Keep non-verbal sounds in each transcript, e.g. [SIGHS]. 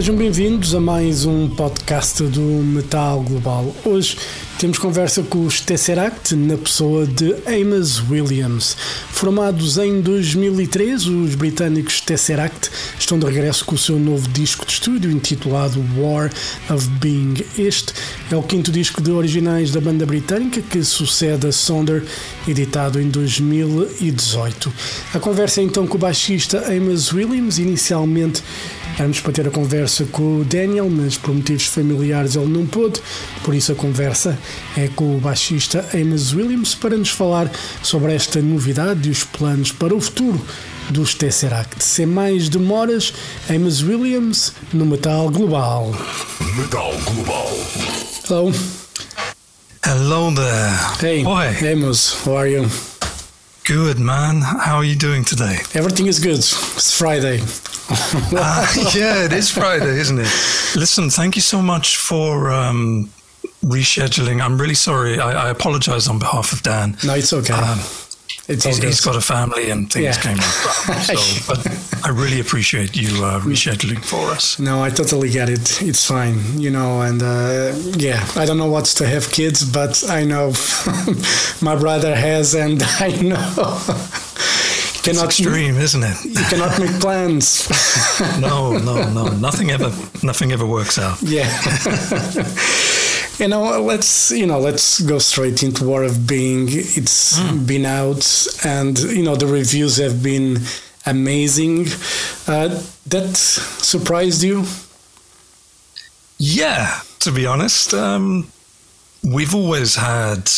Sejam bem-vindos a mais um podcast do Metal Global. Hoje temos conversa com os Tesseract na pessoa de Amos Williams. Formados em 2003, os britânicos Tesseract estão de regresso com o seu novo disco de estúdio intitulado War of Being. Este é o quinto disco de originais da banda britânica que sucede a Sonder, editado em 2018. A conversa é então com o baixista Amos Williams, inicialmente Éramos para ter a conversa com o Daniel, mas por motivos familiares ele não pôde, por isso a conversa é com o baixista Amos Williams para nos falar sobre esta novidade e os planos para o futuro dos Tesseract. Sem mais demoras, Amos Williams no Metal Global. Metal Global. Hello. Hello there. Hey, Boy, Amos, how are you? good man. How are you doing today? Everything is good. It's Friday. [LAUGHS] Ah, yeah, it is Friday, isn't it? Listen, thank you so much for um, rescheduling. I'm really sorry. I, I apologize on behalf of Dan. No, it's okay. Um, it's He's, he's got a family and things Yeah. came up. [LAUGHS] So, but I really appreciate you uh, rescheduling for us. No, I totally get it. It's fine, you know, and uh, yeah, I don't know what's to have kids, but I know [LAUGHS] my brother has, and [LAUGHS] I know It's cannot extreme, isn't it? you cannot make plans. no, no, no. Nothing ever, nothing ever works out. yeah. You know, let's you know, let's go straight into War of Being. It's been out, and you know, the reviews have been amazing. Uh, that surprised you? Yeah, to be honest, um, we've always had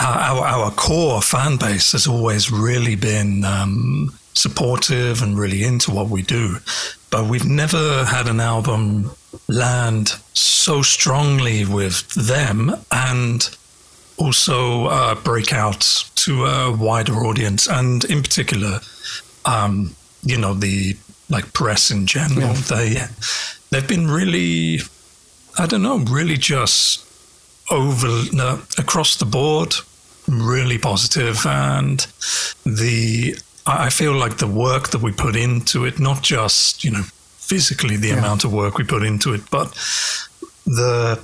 our, our, our core fan base has always really been um, supportive and really into what we do, but we've never had an album land so strongly with them and also uh, break out to a wider audience, and in particular, um, you know, the like press in general. They they've been really, I don't know, really just over no, across the board, really positive, and the I feel like the work that we put into it, not just you know physically the amount of work we put into it, but the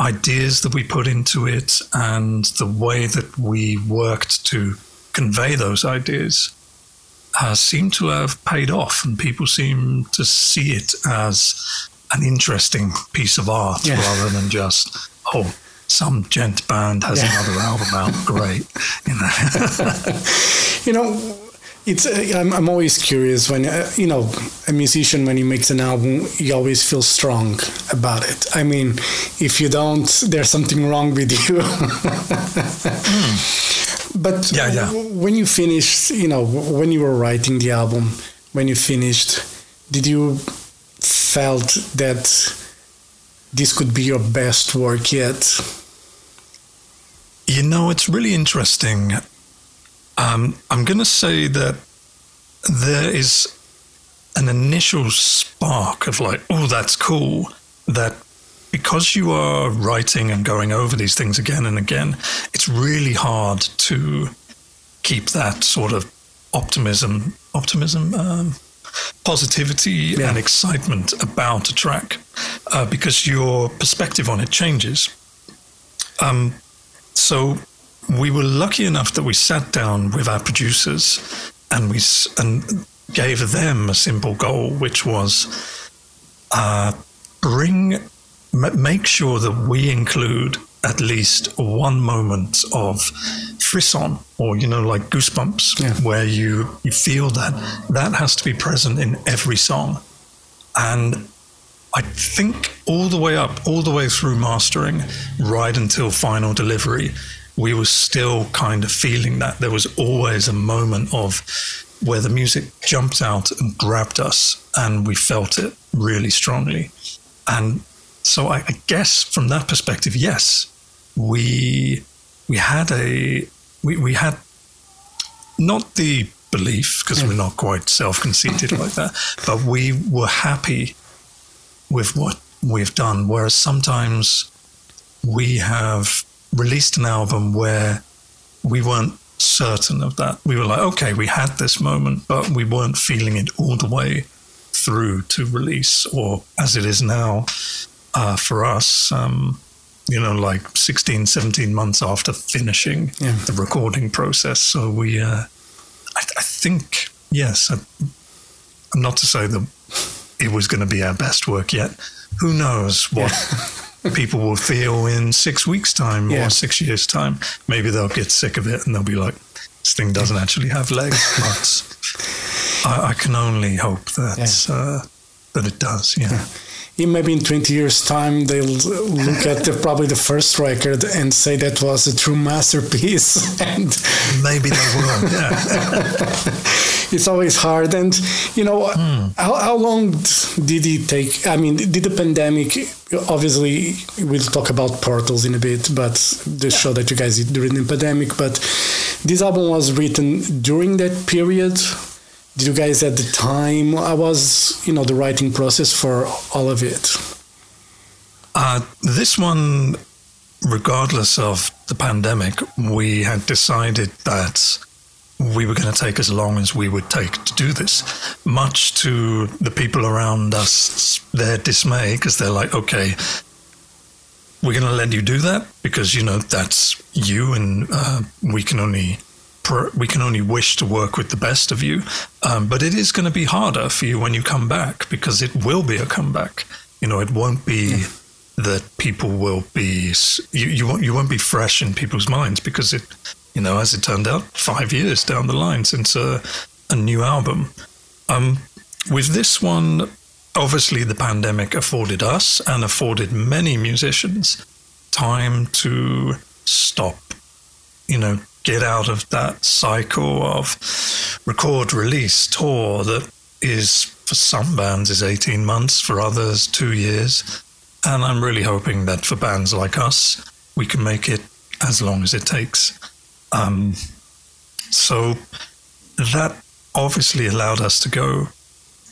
ideas that we put into it and the way that we worked to convey those ideas uh, seem to have paid off, and people seem to see it as an interesting piece of art Yeah. rather than just oh. Some djent band has Yeah. another album out. Great, [LAUGHS] you know. you know it's uh, I'm, I'm always curious when uh, you know a musician when he makes an album he always feels strong about it i mean if you don't there's something wrong with you [LAUGHS] but. Yeah, yeah. w- when you finished you know w- when you were writing the album when you finished did you felt that this could be your best work yet You know, it's really interesting. Um, I'm going to say that there is an initial spark of like, oh, that's cool. That because you are writing and going over these things again and again, it's really hard to keep that sort of optimism, optimism, um, positivity, Yeah. and excitement about a track uh, because your perspective on it changes. Um, so we were lucky enough that we sat down with our producers and we and gave them a simple goal, which was uh, bring m- make sure that we include at least one moment of frisson or you know like goosebumps Yeah. where you you feel that that has to be present in every song and I think all the way up, all the way through mastering, right until final delivery, we were still kind of feeling that. There was always a moment of where the music jumped out and grabbed us, and we felt it really strongly. And so I, I guess from that perspective, yes, we we had a we, we had not the belief because we're not quite self-conceited [LAUGHS] like that, but we were happy with what we've done. Whereas sometimes we have released an album where we weren't certain of that. We were like, okay, we had this moment, but we weren't feeling it all the way through to release, or as it is now uh, for us, um, you know, like 16, 17 months after finishing Yeah. the recording process. So we, uh, I, I think, yes, I, I'm not to say that it was going to be our best work yet. Who knows what [LAUGHS] people will feel in six weeks' time Yeah. or six years' time? Maybe they'll get sick of it and they'll be like, this thing doesn't actually have legs. [LAUGHS] But I, I can only hope that uh, that it does. Yeah. in maybe in 20 years time they'll look at the, probably the first record and say that was a true masterpiece [LAUGHS] and Maybe they will. Yeah. [LAUGHS] it's always hard. And you know how, how long did it take? I mean did the pandemic obviously we'll talk about portals in a bit but the show that you guys did during the pandemic but this album was written during that period. Did you guys at the time i was you know the writing process for all of it? Uh, this one, regardless of the pandemic, we had decided that we were going to take as long as we would take to do this, much to the people around us, their dismay, because they're like, okay, we're going to let you do that because, you know, that's you and uh, we can only. We can only wish to work with the best of you, um, but it is going to be harder for you when you come back because it will be a comeback. You know, it won't be that people will be you, you won't you won't be fresh in people's minds because it you know as it turned out five years down the line since a, a new album um with this one obviously the pandemic afforded us and afforded many musicians time to stop you know get out of that cycle of record release tour that is for some bands is 18 months for others 2 years and I'm really hoping that for bands like us, we can make it as long as it takes. Um, so that obviously allowed us to go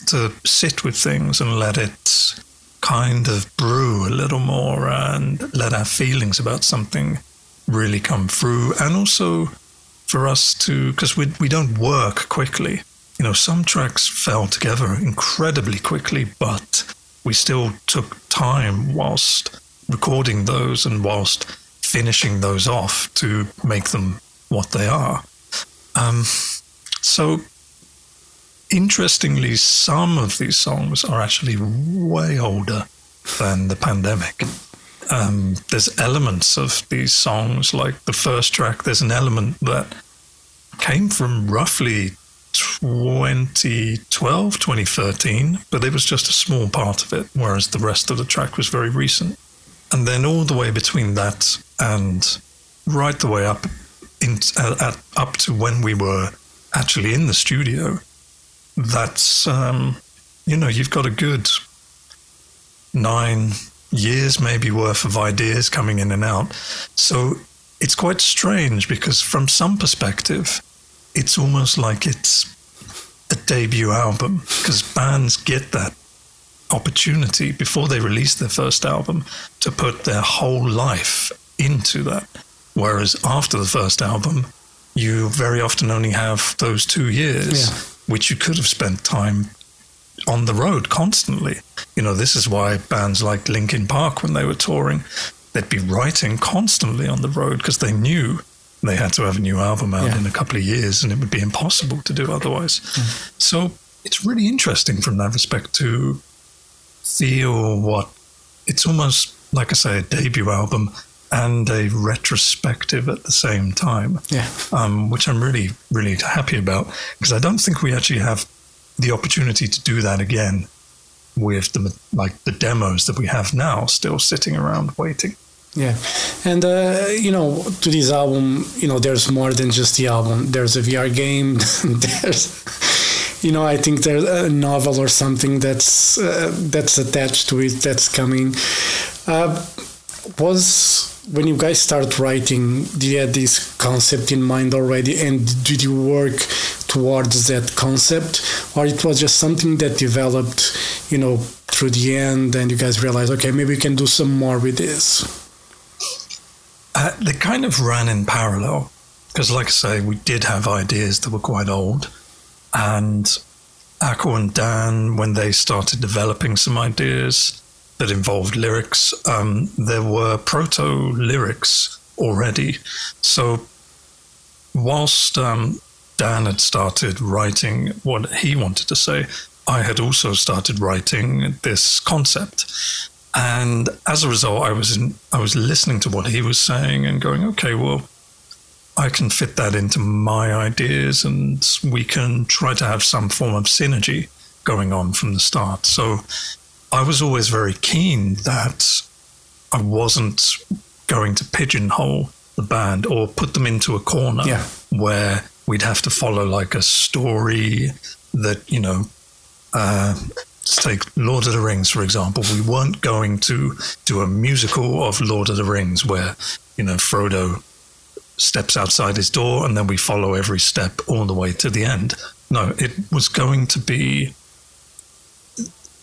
to sit with things and let it kind of brew a little more and let our feelings about something really come through. And also for us to, because we, we don't work quickly. You know, some tracks fell together incredibly quickly, but we still took time whilst recording those and whilst finishing those off to make them what they are. Um, so, interestingly, some of these songs are actually way older than the pandemic. Um, there's elements of these songs, like the first track, there's an element that came from roughly 2012, 2013, but it was just a small part of it, whereas the rest of the track was very recent. And then all the way between that and right the way up in, at, at, up to when we were actually in the studio, that's, um, you know, you've got a good nine years maybe worth of ideas coming in and out. So it's quite strange because from some perspective, it's almost like it's a debut album because bands get that opportunity before they release their first album to put their whole life into that. Whereas after the first album, you very often only have those two years, Yeah. which you could have spent time on the road constantly. You know, this is why bands like Linkin Park, when they were touring, they'd be writing constantly on the road because they knew they had to have a new album out Yeah. in a couple of years and it would be impossible to do otherwise. So it's really interesting from that respect to feel what it's almost like I say, a debut album and a retrospective at the same time yeah um, which I'm really, really happy about because I don't think we actually have the opportunity to do that again with the like the demos that we have now still sitting around waiting. Yeah, and uh, you know, to this album, you know, there's more than just the album. There's a VR game. [LAUGHS] there's, you know, I think there's a novel or something that's uh, that's attached to it that's coming. Uh, was when you guys start writing, did you have this concept in mind already, and did you work towards that concept, or it was just something that developed, you know, through the end, and you guys realized, okay, maybe we can do some more with this. Uh, they kind of ran in parallel because, like I say, we did have ideas that were quite old, and Acle and Dan, when they started developing some ideas that involved lyrics, um, there were proto lyrics already. So, whilst um, Dan had started writing what he wanted to say, I had also started writing this concept. And as a result, I was in, I was listening to what he was saying and going, okay, well, I can fit that into my ideas, and we can try to have some form of synergy going on from the start. So I was always very keen that I wasn't going to pigeonhole the band or put them into a corner Yeah. where we'd have to follow like a story that you know uh, let's take Lord of the Rings, for example. We weren't going to do a musical of Lord of the Rings where, you know, Frodo steps outside his door and then we follow every step all the way to the end. No, it was going to be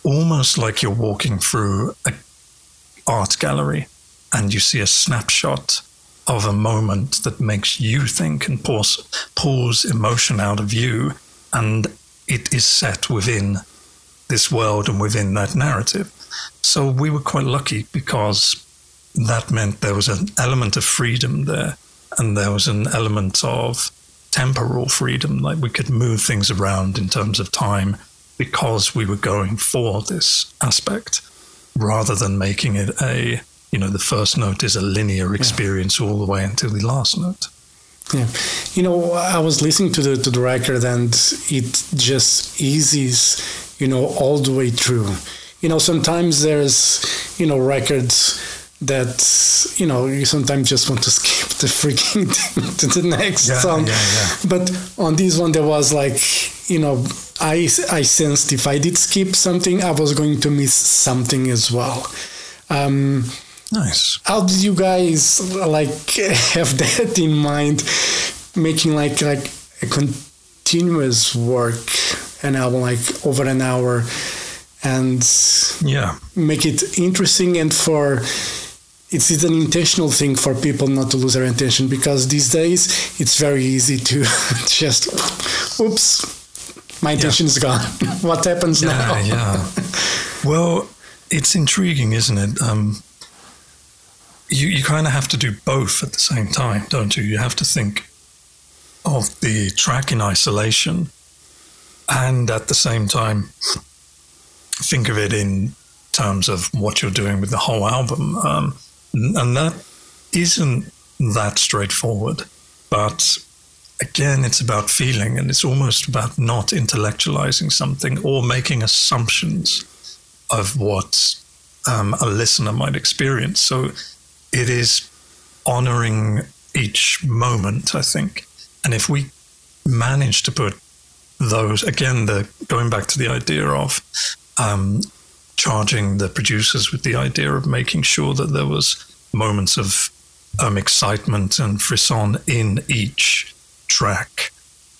almost like you're walking through an art gallery and you see a snapshot of a moment that makes you think and pulls, emotion out of you and it is set within this world and within that narrative. So we were quite lucky because that meant there was an element of freedom there and there was an element of temporal freedom, like we could move things around in terms of time because we were going for this aspect rather than making it a, you know, the first note is a linear experience all the way until the last note. Yeah, you know, I was listening to the to the record, and it just eases, you know, all the way through. You know, sometimes there's, you know, records that you know you sometimes just want to [LAUGHS] skip the freaking thing [LAUGHS] to the next Yeah, song. yeah, yeah. But on this one, there was like, you know, I I sensed if I did skip something, I was going to miss something as well. Um, Nice. how did you guys like [LAUGHS] have that in mind making like like a continuous work an album like over an hour and Yeah. make it interesting and for it's, it's an intentional thing for people not to lose their attention because these days it's very easy to [LAUGHS] just oops my attention is gone [LAUGHS] what happens now Yeah, yeah. [LAUGHS] Well, it's intriguing, isn't it? Um, you you kind of have to do both at the same time, don't you? You have to think of the track in isolation, and at the same time, think of it in terms of what you're doing with the whole album. Um, and that isn't that straightforward, but again, it's about feeling and it's almost about not intellectualizing something or making assumptions of what um, a listener might experience. So it is honoring each moment, I think. And if we manage to put those, again, the going back to the idea of um, charging the producers with the idea of making sure that there was moments of um, excitement and frisson in each track,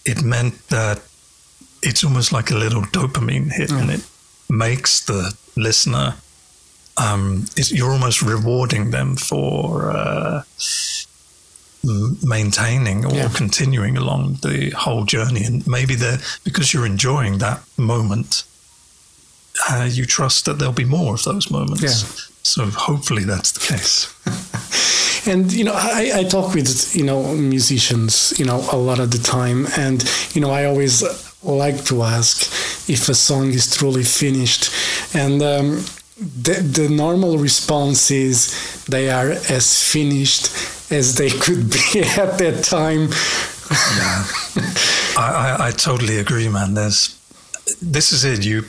it meant that it's almost like a little dopamine hit, and it makes the listener. Um, it's, you're almost rewarding them for uh, maintaining or Yeah. continuing along the whole journey, and maybe they're because you're enjoying that moment. Uh, you trust that there'll be more of those moments. Yeah. So hopefully that's the case. [LAUGHS] and you know I, I talk with you know musicians you know a lot of the time. And you know i always like to ask if a song is truly finished. And um, the, the normal response is they are as finished as they could be [LAUGHS] at that time. Yeah, I, I, I totally agree, man. There's this is it. You,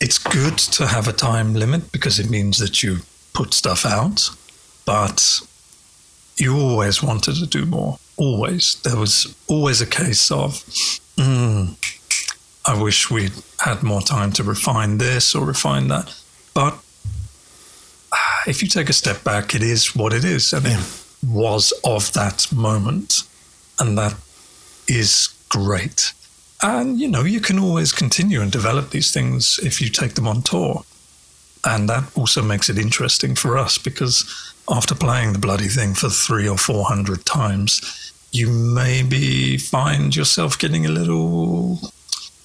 it's good to have a time limit because it means that you put stuff out, but you always wanted to do more. Always, there was always a case of, mm, I wish we'd had more time to refine this or refine that. But ah, if you take a step back, it is what it is, and it was of that moment and that is great. And you know, you can always continue and develop these things if you take them on tour. And that also makes it interesting for us because after playing the bloody thing for three or four hundred times, you maybe find yourself getting a little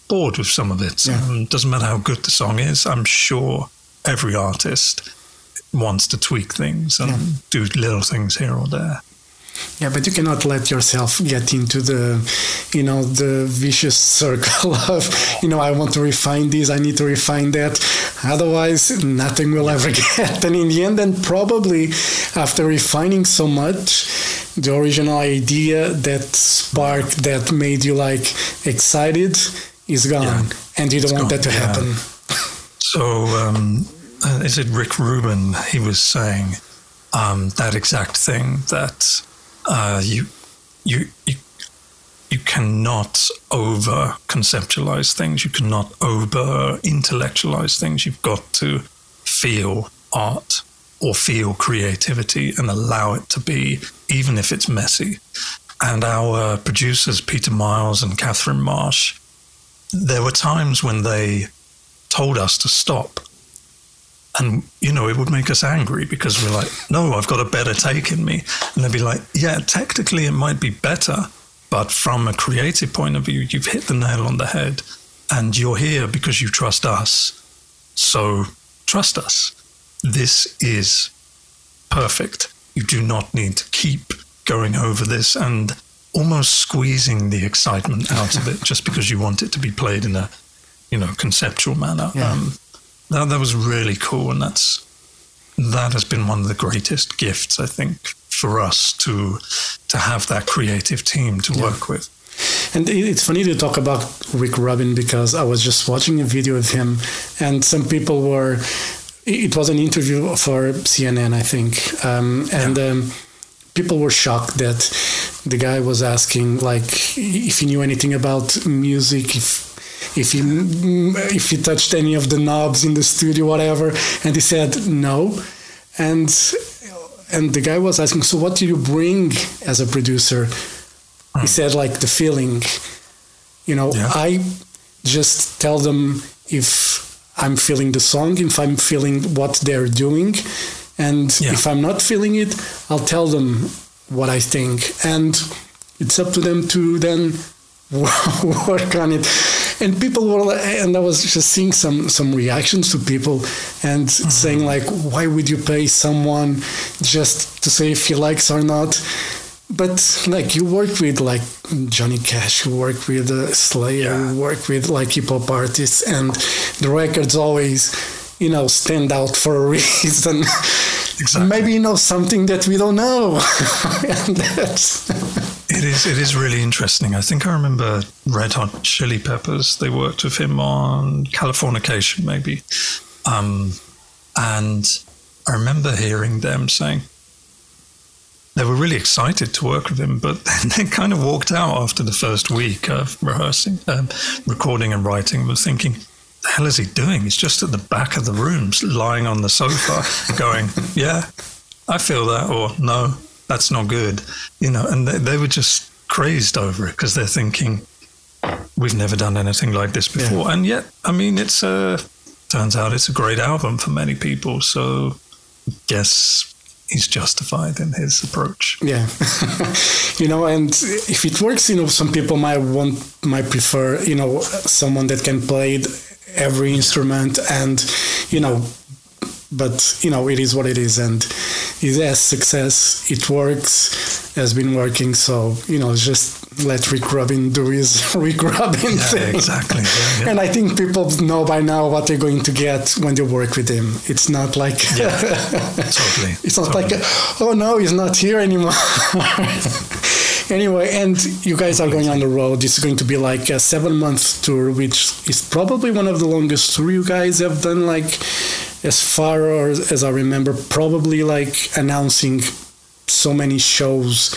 bored with some of it. Yeah. Um, doesn't matter how good the song is. I'm sure every artist wants to tweak things and do little things here or there. Yeah, but you cannot let yourself get into the, you know, the vicious circle [LAUGHS] of, you know, I want to refine this, I need to refine that. Otherwise, nothing will ever [LAUGHS] get. And in the end, then probably after refining so much, the original idea that spark that made you like excited is gone, Yeah. and you don't want gone, that to yeah. happen. So, um, uh, is it Rick Rubin? He was saying um, that exact thing that uh, you, you, you, you cannot over conceptualize things. You cannot over intellectualize things. You've got to feel art or feel creativity and allow it to be, even if it's messy. And our producers, Peter Miles and Catherine Marsh, there were times when they told us to stop. And, you know, it would make us angry because we're like, no, I've got a better take in me. And they'd be like, yeah, technically it might be better, but from a creative point of view, you've hit the nail on the head and you're here because you trust us. So trust us. This is perfect. You do not need to keep going over this and almost squeezing the excitement out of it just because you want it to be played in a, you know, conceptual manner. Yeah. Um, that, that was really cool, and that's that has been one of the greatest gifts I think for us to to have that creative team to work with. And it's funny to talk about Rick Rubin because I was just watching a video of him, and some people were. It was an interview for CNN, I think, um, and um, people were shocked that the guy was asking like if he knew anything about music, if if he mm, if he touched any of the knobs in the studio, whatever, and he said no, and and the guy was asking, so what do you bring as a producer? He said like the feeling, you know, Yeah. I just tell them if I'm feeling the song, if I'm feeling what they're doing, and Yeah. if I'm not feeling it, I'll tell them what I think, and it's up to them to then [LAUGHS] work on it. And people were, like- and I was just seeing some some reactions to people, and saying like, why would you pay someone just to say if he likes or not? But like you work with like Johnny Cash, you work with uh, Slayer, you work with like hip hop artists, and the records always, you know, stand out for a [LAUGHS] reason. Exactly. Maybe you know something that we don't know. [LAUGHS] and that's, It is. It is really interesting. I think I remember Red Hot Chili Peppers. They worked with him on Californication, maybe, um, and I remember hearing them saying they were really excited to work with him, but [LAUGHS] they kind of walked out after the first week of rehearsing, um, recording, and writing. Was thinking, "The hell is he doing? He's just at the back of the room, lying on the sofa, [LAUGHS] going, yeah." I feel that, or no, that's not good, you know. And they, they were just crazed over it because they're thinking, we've never done anything like this before. And yet, I mean, it's a turns out it's a great album for many people. So, guess he's justified in his approach. Yeah, [LAUGHS] you know, and if it works, you know, some people might want might prefer, you know, someone that can play every instrument and, you know, but you know, it is what it is, and it has success. It works, has been working. So you know, just let Rick Rubin do his [LAUGHS] Rick Rubin Yeah, thing. exactly. Yeah, yeah. And I think people know by now what they're going to get when they work with him. It's not like totally. [LAUGHS] it's not totally. like, oh no, he's not here anymore. [LAUGHS] anyway, and you guys are going on the road. It's going to be like a seven month tour, which is probably one of the longest tour you guys have done. Like, as far as I remember, probably like announcing so many shows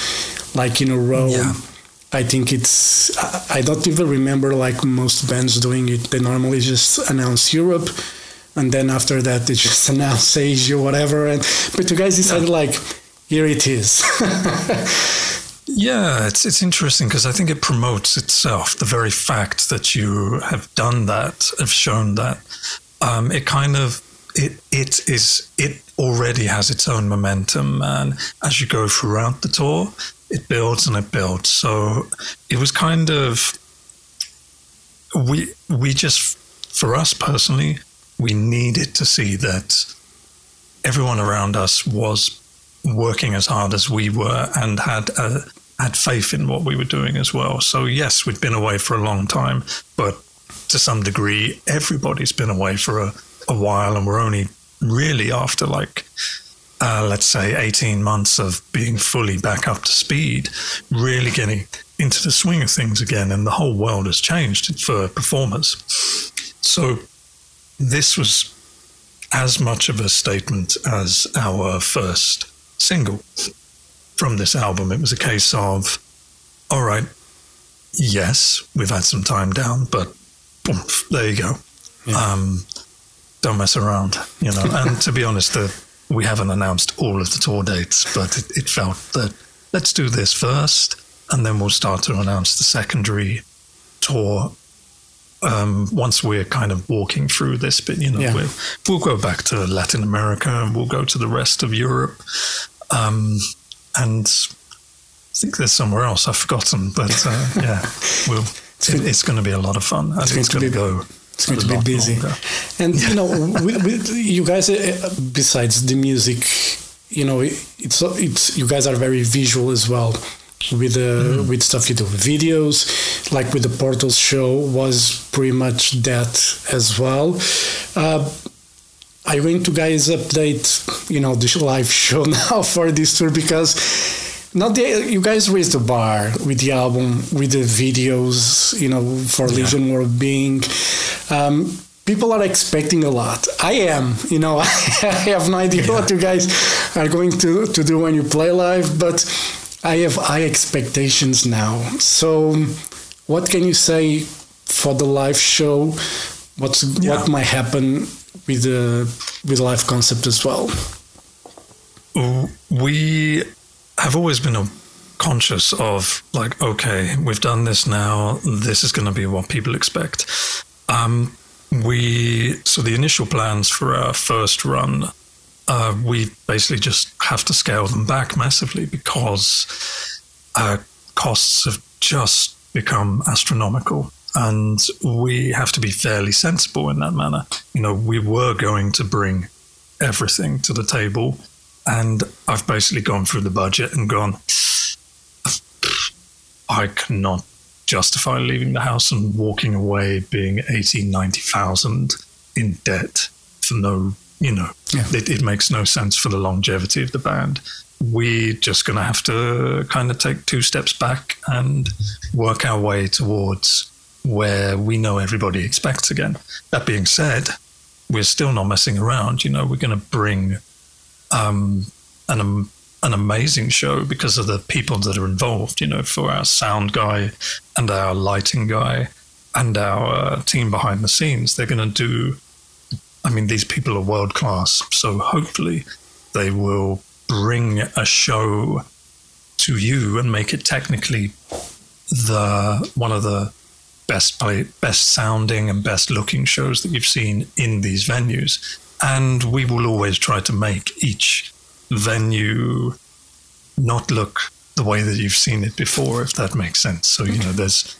like in a row. Yeah. I think it's. I don't even remember like most bands doing it. They normally just announce Europe, and then after that they just [LAUGHS] announce Asia, whatever. And but you guys decided like, here it is. [LAUGHS] Yeah, it's it's interesting because I think it promotes itself. The very fact that you have done that, have shown that, um, it kind of it it is it already has its own momentum, and as you go throughout the tour, it builds and it builds. So it was kind of we we just for us personally, we needed to see that everyone around us was working as hard as we were and had a, had faith in what we were doing as well. So yes, we'd been away for a long time, but to some degree, everybody's been away for a, a while, and we're only really after like uh, let's say 18 months of being fully back up to speed, really getting into the swing of things again, and the whole world has changed for performers. So this was as much of a statement as our first single from this album. It was a case of, all right, yes, we've had some time down, but boom, there you go. Yeah. Um, don't mess around, you know. and to be honest, the, we haven't announced all of the tour dates, but it, it felt that let's do this first, and then we'll start to announce the secondary tour um, once we're kind of walking through this bit, you know, yeah. we'll, we'll, go back to Latin America and we'll go to the rest of Europe. Um, and I think there's somewhere else I've forgotten, but uh, yeah, [LAUGHS] we'll, it's, it, it's going to be a lot of fun. It's, going, to, go. It's going to be busy. Longer. And, you know, with, with you guys, uh, besides the music, you know, it's, it's, you guys are very visual as well with the mm. with stuff you do videos like with the portals show was pretty much that as well uh, you going to guys update you know the live [LAUGHS] show now for this tour because not the, you guys raised the bar with the album with the videos you know for yeah. legion world being um, people are expecting a lot. I am, you know, [LAUGHS] I have no idea yeah. what you guys are going to, to do when you play live, but I have high expectations now. So, what can you say for the live show? What's yeah. what might happen with the with live concept as well? We have always been conscious of like, okay, we've done this now. This is going to be what people expect. Um, we so the initial plans for our first run uh, we basically just have to scale them back massively because uh, costs have just become astronomical. And we have to be fairly sensible in that manner. You know, we were going to bring everything to the table. And I've basically gone through the budget and gone, I cannot justify leaving the house and walking away being 80, 90,000 in debt for no you know, yeah. it, it makes no sense for the longevity of the band. We're just going to have to kind of take two steps back and work our way towards where we know everybody expects again. That being said, we're still not messing around. You know, we're going to bring um, an um, an amazing show because of the people that are involved. You know, for our sound guy and our lighting guy and our uh, team behind the scenes, they're going to do I mean, these people are world class. So hopefully they will bring a show to you and make it technically the one of the best play, best sounding and best looking shows that you've seen in these venues. And we will always try to make each venue not look the way that you've seen it before, if that makes sense. So, you know, there's,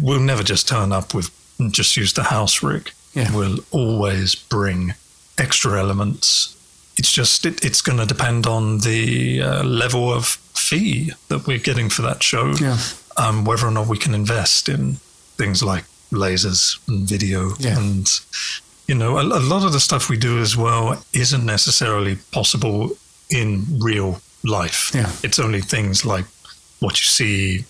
we'll never just turn up with, just use the house rig yeah. will always bring extra elements. It's just it, it's going to depend on the uh, level of fee that we're getting for that show, yeah. um, whether or not we can invest in things like lasers and video yeah. and you know a, a, lot of the stuff we do as well isn't necessarily possible in real life. Yeah. It's only things like what you see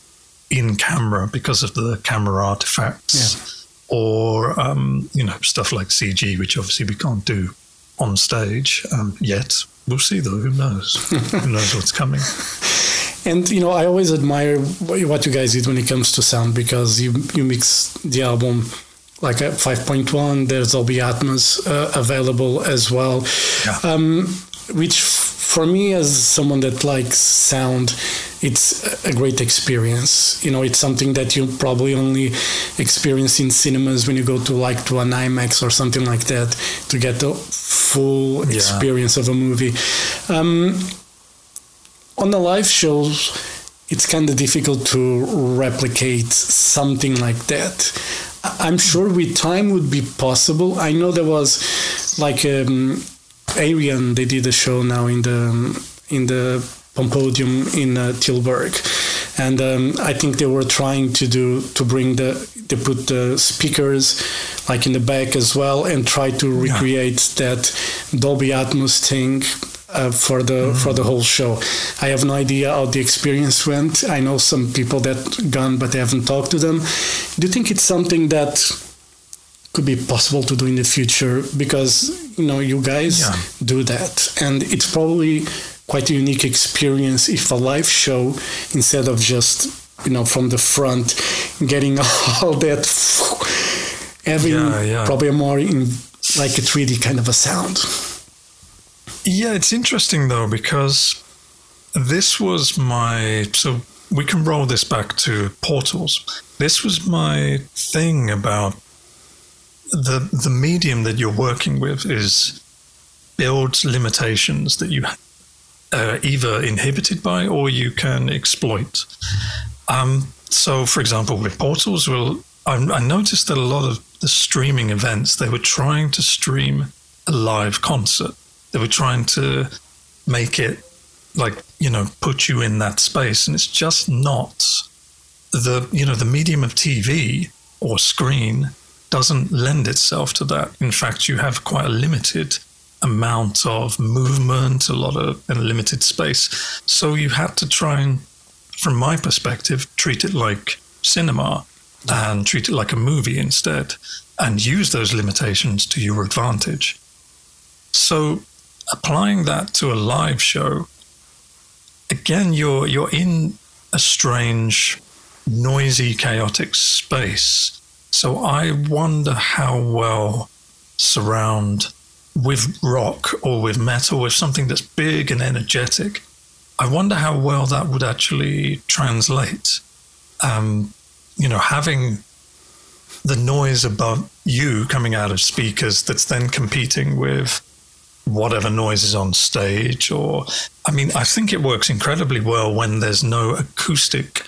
in camera because of the camera artifacts. Yeah or um, you know stuff like CG, which obviously we can't do on stage um, yet. We'll see though. Who knows? [LAUGHS] Who knows what's coming? And you know, I always admire what you guys did when it comes to sound because you you mix the album like a 5.1. There's Dolby Atmos uh, available as well, yeah. um, which for me, as someone that likes sound, it's a great experience. You know, it's something that you probably only experience in cinemas when you go to like to an IMAX or something like that to get the full Yeah. experience of a movie. Um, on the live shows, it's kind of difficult to replicate something like that. I'm sure with time would be possible. I know there was like um, Ayreon. They did a show now in the in the Poppodium in uh, Tilburg, and um, I think they were trying to do to bring the they put the speakers like in the back as well and try to recreate that Dolby Atmos thing uh, for the for the whole show. I have no idea how the experience went. I know some people that gone, but I haven't talked to them. Do you think it's something that could be possible to do in the future? Because you know you guys Yeah. do that, and it's probably quite a unique experience if a live show instead of just you know from the front getting [LAUGHS] all that having Yeah, yeah. probably more in like a 3D kind of a sound. Yeah, it's interesting though because this was my so we can roll this back to portals. This was my thing about the the medium that you're working with is builds limitations that you are either inhibited by or you can exploit. Um, so, for example, with portals, well, I, I noticed that a lot of the streaming events they were trying to stream a live concert. They were trying to make it like you know put you in that space, and it's just not the you know the medium of TV or screen doesn't lend itself to that. In fact, you have quite a limited amount of movement, a lot of in a limited space. So you had to try and, from my perspective, treat it like cinema and treat it like a movie instead, and use those limitations to your advantage. So applying that to a live show, again, you're you're in a strange, noisy, chaotic space. So I wonder how well surround with rock or with metal, with something that's big and energetic. I wonder how well that would actually translate. Um, you know, having the noise above you coming out of speakers that's then competing with whatever noise is on stage or i mean i think it works incredibly well when there's no acoustic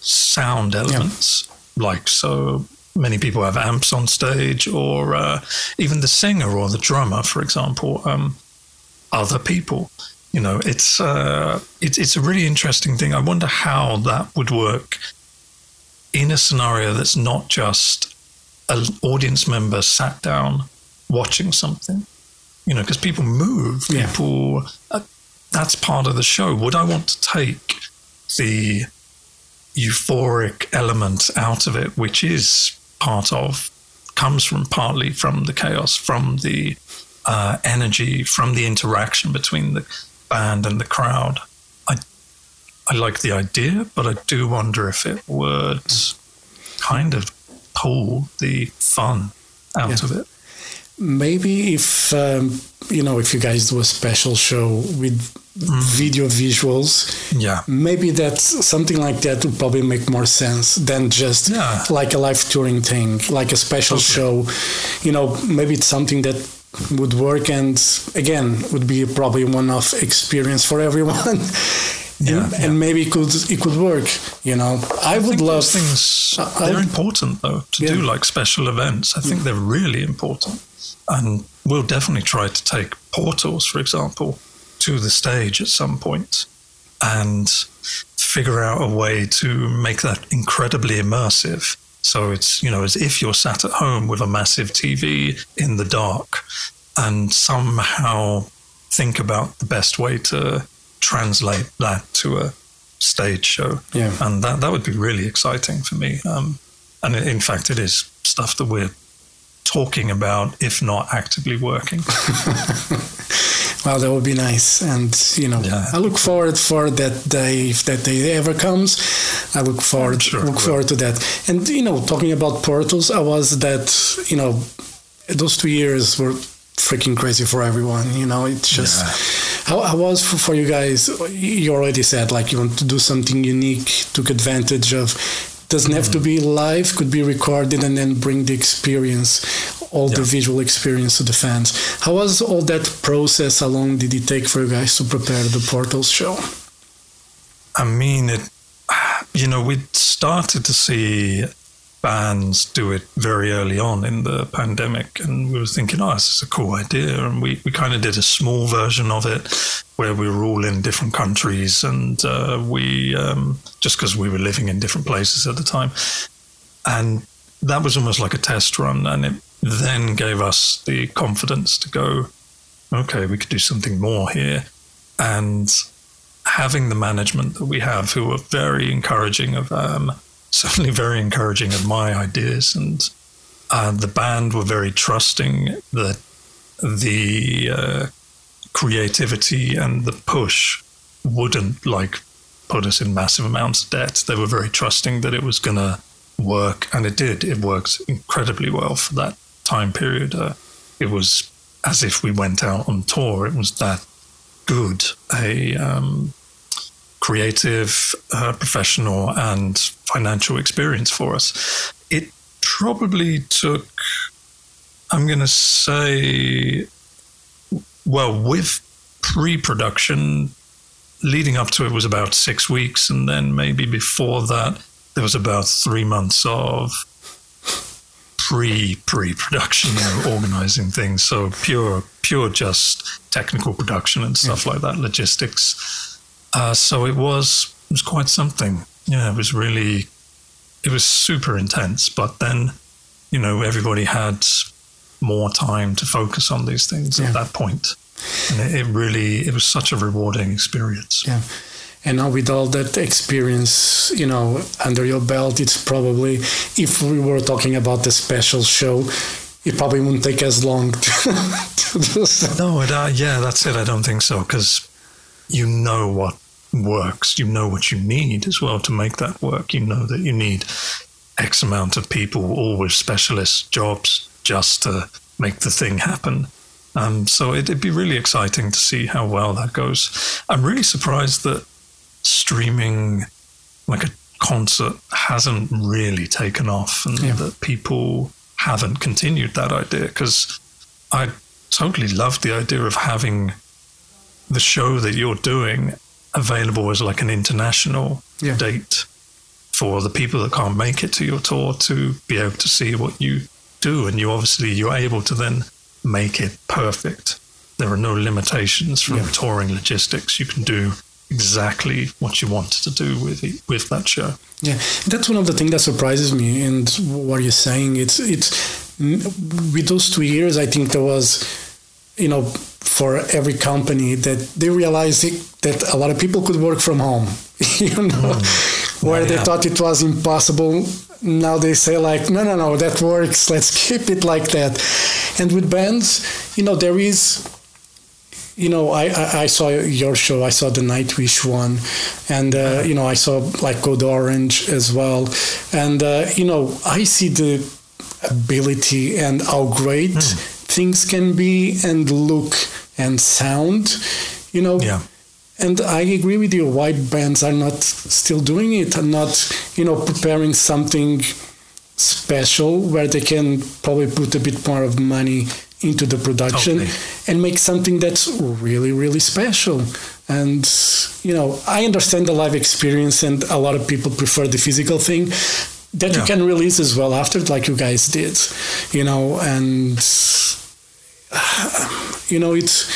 sound elements like so many people have amps on stage or uh, even the singer or the drummer for example um, other people you know it's uh, it's it's a really interesting thing i wonder how that would work in a scenario that's not just an audience member sat down watching something you know, because people move, Yeah. people, uh, that's part of the show. Would I want to take the euphoric element out of it, which is part of, comes from partly from the chaos, from the uh, energy, from the interaction between the band and the crowd? I, I like the idea, but I do wonder if it would kind of pull the fun out Yeah. of it. Maybe if um, you know, if you guys do a special show with video visuals, Yeah. maybe that's something like that would probably make more sense than just Yeah. like a live touring thing, like a special show. You know, maybe it's something that would work and again would be probably one off experience for everyone. Yeah, and, yeah. and maybe it could it could work. You know, I, would think love those things. I- I- they're important though to Yeah. do like special events. I think they're really important, and we'll definitely try to take portals, for example, to the stage at some point, and figure out a way to make that incredibly immersive. So it's you know as if you're sat at home with a massive TV in the dark, and somehow think about the best way to translate that to a stage show Yeah. and that that would be really exciting for me. Um, and in fact, it is stuff that we're talking about, if not actively working. [LAUGHS] Well, that would be nice, and you know, Yeah. I look forward for that day if that day ever comes. I look forward sure look forward to that. And you know, talking about portals, I was that you know, those two years were freaking crazy for everyone. You know, it's just yeah. how, how was for, for you guys. You already said like you want to do something unique, took advantage of. Doesn't have to be live, could be recorded and then bring the experience, all yeah. the visual experience to the fans. How was all that process? How long did it take for you guys to prepare the Portals show? I mean, it. You know, we started to see bands do it very early on in the pandemic, and we were thinking, oh, this is a cool idea, and we we kind of did a small version of it where we were all in different countries, and uh, we um, just because we were living in different places at the time, and that was almost like a test run, and it then gave us the confidence to go, okay, we could do something more here, and having the management that we have, who are very encouraging of, um, certainly very encouraging of my ideas, and uh, the band were very trusting that the uh, creativity and the push wouldn't like put us in massive amounts of debt. They were very trusting that it was going to work, and it did. It worked incredibly well for that time period. Uh, it was as if we went out on tour. It was that good a um, creative, uh, professional, and financial experience for us. It probably took, I'm going to say, well, with pre production, leading up to it was about six weeks. And then maybe before that, there was about three months of pre pre production, you know, organizing things. So pure pure just technical production and stuff yeah. like that, logistics. Uh, so it was it was quite something. Yeah, it was really it was super intense. But then, you know, everybody had more time to focus on these things yeah. at that point, and it, it really it was such a rewarding experience. Yeah and now with all that experience you know under your belt it's probably if we were talking about the special show it probably wouldn't take as long [LAUGHS] to, to do so. no it, uh, yeah that's it i don't think so because you know what works you know what you need as well to make that work you know that you need x amount of people all with specialist jobs just to make the thing happen um, so it, it'd be really exciting to see how well that goes. I'm really surprised that streaming like a concert hasn't really taken off and yeah. that people haven't continued that idea because I totally love the idea of having the show that you're doing available as like an international yeah. date for the people that can't make it to your tour to be able to see what you do and you obviously you're able to then make it perfect there are no limitations from yeah. touring logistics you can do exactly what you wanted to do with it, with that show. Yeah, that's one of the things that surprises me. And what you're saying, it's it's with those two years, I think there was, you know, for every company that they realized that a lot of people could work from home. [LAUGHS] you know, mm. where yeah, they yeah. thought it was impossible. Now they say like, no, no, no, that works. [LAUGHS] Let's keep it like that. And with bands, you know, there is you know, I, I, I, saw your show. I saw the Nightwish one, and uh, you know, I saw like Code Orange as well. And uh, you know, I see the ability and how great mm. Things can be and look and sound. You know. Yeah. And I agree with you. White bands are not still doing it and not, you know, preparing something special where they can probably put a bit more of money into the production totally. and make something that's really really special and you know i understand the live experience and a lot of people prefer the physical thing that yeah. you can release as well after like you guys did you know and [SIGHS] you know it's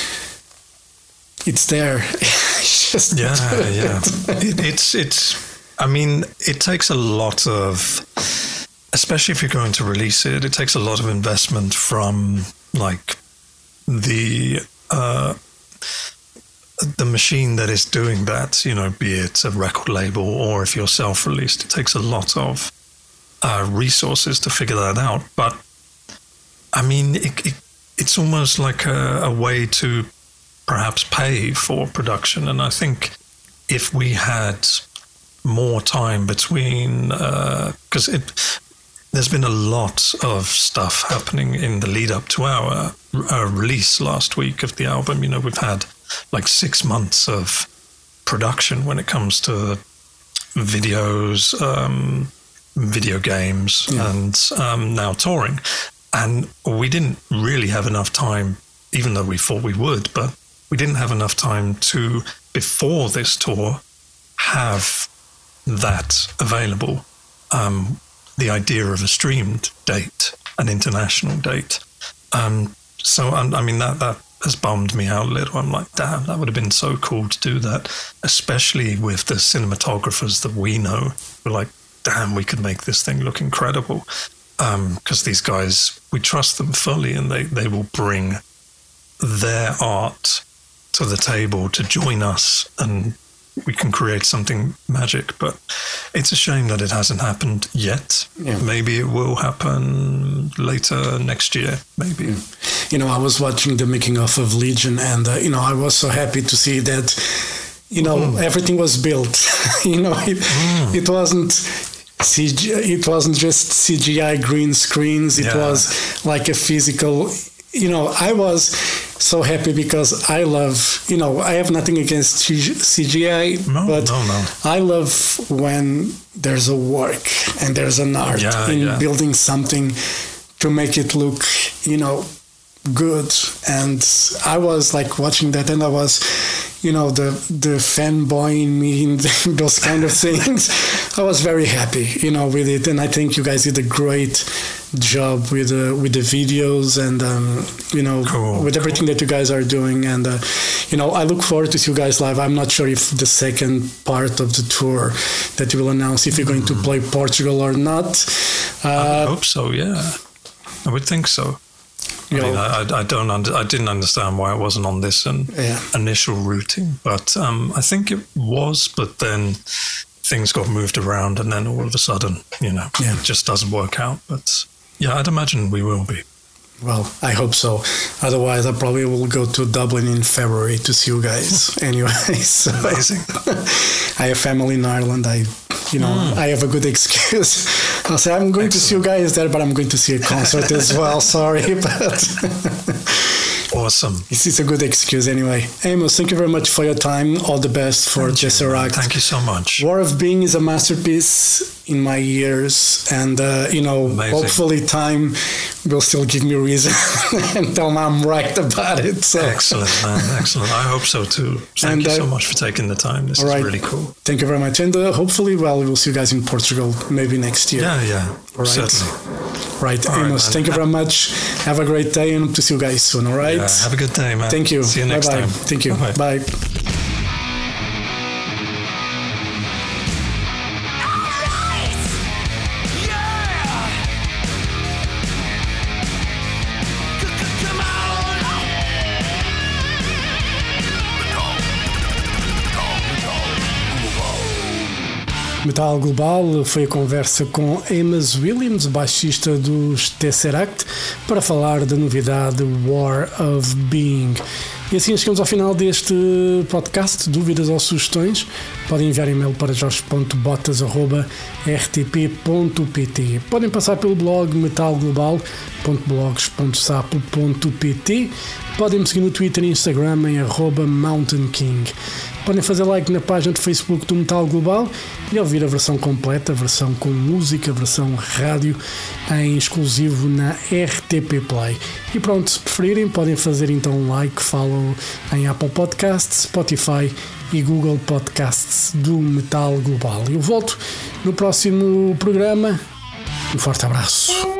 it's there [LAUGHS] it's just yeah [LAUGHS] yeah it, it's it's i mean it takes a lot of especially if you're going to release it it takes a lot of investment from like the uh, the machine that is doing that, you know, be it a record label or if you're self-released, it takes a lot of uh, resources to figure that out. But I mean, it, it, it's almost like a, a, way to perhaps pay for production. And I think if we had more time between, because uh, it there's been a lot of stuff happening in the lead up to our, our release last week of the album. You know, we've had like six months of production when it comes to videos, um, video games, Yeah. and um, now touring. And we didn't really have enough time, even though we thought we would, but we didn't have enough time to, before this tour, have that available. Um, the idea of a streamed date, an international date. Um, so, um, I mean, that, that has bummed me out a little. I'm like, damn, that would have been so cool to do that, especially with the cinematographers that we know. We're like, damn, we could make this thing look incredible. Because these guys, we trust them fully and they, they will bring their art to the table to join us and we can create something magic. But it's a shame that it hasn't happened yet. Yeah. Maybe it will happen later next year. Maybe. you know, I was watching the making of of Legion, and uh, you know, I was so happy to see that, you know, Mm. everything was built. [LAUGHS] you know, it, it wasn't. CG, it wasn't just CGI green screens. It Yeah. was like a physical. You know, I was so happy because I love. You know, I have nothing against CGI, No, but no, no. I love when there's a work and there's an art Yeah, in yeah. building something to make it look, you know, good. And I was like watching that, and I was, you know, the the fanboy in me and [LAUGHS] those kind of things. I was very happy, you know, with it, and I think you guys did a great job with uh, with the videos and um, you know Cool, with everything that you guys are doing and uh, you know I look forward to see you guys live I'm not sure if the second part of the tour that you will announce if you're going to play Portugal or not I uh, hope so. Yeah, I would think so. I you mean, know, I, I- don't, under, I didn't understand why it wasn't on this and Yeah. initial routing, but um, I think it was. But then things got moved around, and then all of a sudden, you know, Yeah. it just doesn't work out. But yeah, I'd imagine we will be. Well, I hope so. Otherwise, I probably will go to Dublin in February to see you guys. [LAUGHS] anyway, so Amazing. [LAUGHS] I have family in Ireland. I, you know, Hmm. I have a good [LAUGHS] excuse. I'll say I'm going to see you guys there, but I'm going to see a concert as well. Sorry, but Awesome. it's, it's a good excuse anyway. Amos, thank you very much for your time. All the best for Thank you. Thank you so much. War of Being is a masterpiece in my ears, and uh, you know, Amazing. hopefully, time will still give me reason [LAUGHS] and tell me I'm right about it. So, Excellent, man. Excellent. I hope so too. Thank And, you uh, so much for taking the time. This is right. really cool. thank you very much, and uh, hopefully, well, we'll see you guys in Portugal maybe next year. Yeah, yeah. All right. Certainly. Right, All right, Amos, man. thank you very much. Have a great day, and to see you guys soon. All right. Yeah, have a good day, man. Thank you. See you next Bye-bye. time. Thank you. Bye-bye. Bye. Metal Global foi a conversa com Amos Williams, baixista dos Tesseract, para falar da novidade War of Being. E assim chegamos ao final deste podcast. Dúvidas ou sugestões? Podem enviar e-mail para jorge.botas.rtp.pt. Podem passar pelo blog metalglobal.blogs.sapo.pt. Podem me seguir no Twitter e Instagram em arroba Mountain King. Podem fazer like na página do Facebook do Metal Global e ouvir a versão completa, a versão com música, a versão rádio, em exclusivo na RTP Play. E pronto, se preferirem, podem fazer então um like, follow em Apple Podcasts, Spotify e Google Podcasts do Metal Global. Eu volto no próximo programa. Um forte abraço.